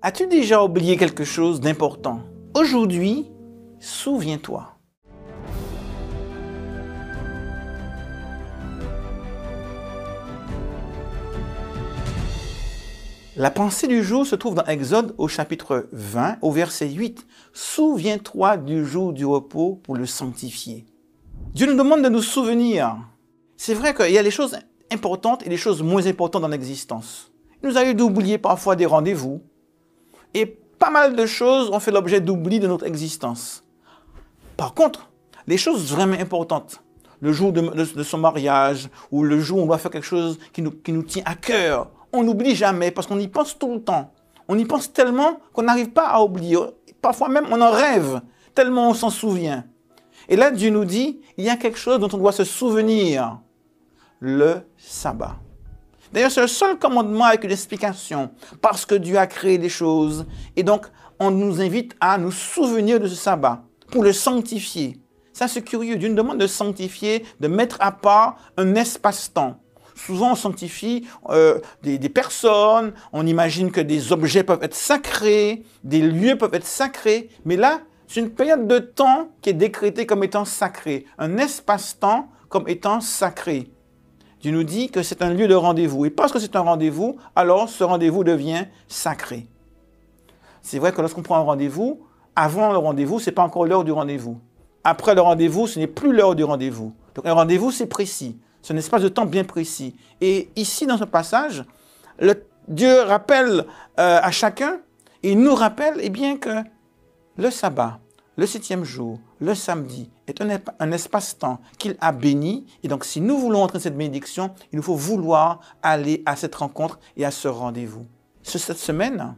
As-tu déjà oublié quelque chose d'important? Aujourd'hui, souviens-toi. La pensée du jour se trouve dans Exode au chapitre 20, au verset 8. Souviens-toi du jour du repos pour le sanctifier. Dieu nous demande de nous souvenir. C'est vrai qu'il y a les choses importantes et les choses moins importantes dans l'existence. Il nous arrive d'oublier parfois des rendez-vous. Et pas mal de choses ont fait l'objet d'oubli de notre existence. Par contre, les choses vraiment importantes, le jour de, son mariage ou le jour où on doit faire quelque chose qui nous, qui nous tient à cœur, on n'oublie jamais parce qu'on y pense tout le temps. On y pense tellement qu'on n'arrive pas à oublier. Parfois même, on en rêve tellement on s'en souvient. Et là, Dieu nous dit, il y a quelque chose dont on doit se souvenir. Le sabbat. D'ailleurs, c'est le seul commandement avec une explication, parce que Dieu a créé des choses. Et donc, on nous invite à nous souvenir de ce sabbat, pour le sanctifier. Ça, c'est curieux. Dieu nous demande de sanctifier, de mettre à part un espace-temps. Souvent, on sanctifie euh, des, des, personnes, on imagine que des objets peuvent être sacrés, des lieux peuvent être sacrés, mais là, c'est une période de temps qui est décrétée comme étant sacrée, un espace-temps comme étant sacré. Dieu nous dit que c'est un lieu de rendez-vous. Et parce que c'est un rendez-vous, alors ce rendez-vous devient sacré. C'est vrai que lorsqu'on prend un rendez-vous, avant le rendez-vous, ce n'est pas encore l'heure du rendez-vous. Après le rendez-vous, ce n'est plus l'heure du rendez-vous. Donc un rendez-vous, c'est précis. C'est un espace de temps bien précis. Et ici, dans ce passage, Dieu rappelle euh, à chacun, il nous rappelle eh bien, que le sabbat, le septième jour, le samedi, est un, espace-temps qu'il a béni. Et donc, si nous voulons entrer dans cette bénédiction, il nous faut vouloir aller à cette rencontre et à ce rendez-vous. Cette semaine,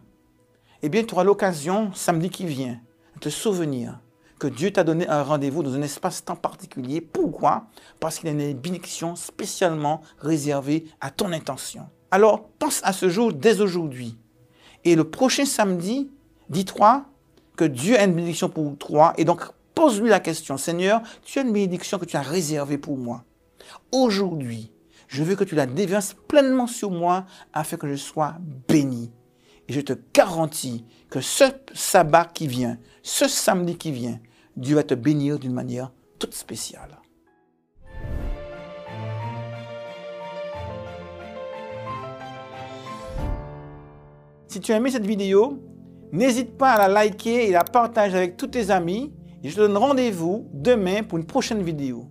eh bien, tu auras l'occasion, samedi qui vient, de te souvenir que Dieu t'a donné un rendez-vous dans un espace-temps particulier. Pourquoi? Parce qu'il a une bénédiction spécialement réservée à ton intention. Alors, pense à ce jour dès aujourd'hui. Et le prochain samedi, dis-toi, que Dieu a une bénédiction pour toi. Et donc, pose-lui la question, Seigneur, tu as une bénédiction que tu as réservée pour moi. Aujourd'hui, je veux que tu la déverses pleinement sur moi afin que je sois béni. Et je te garantis que ce sabbat qui vient, ce samedi qui vient, Dieu va te bénir d'une manière toute spéciale. Si tu as aimé cette vidéo, N'hésite pas à la liker et la partager avec tous tes amis. Et je te donne rendez-vous demain pour une prochaine vidéo.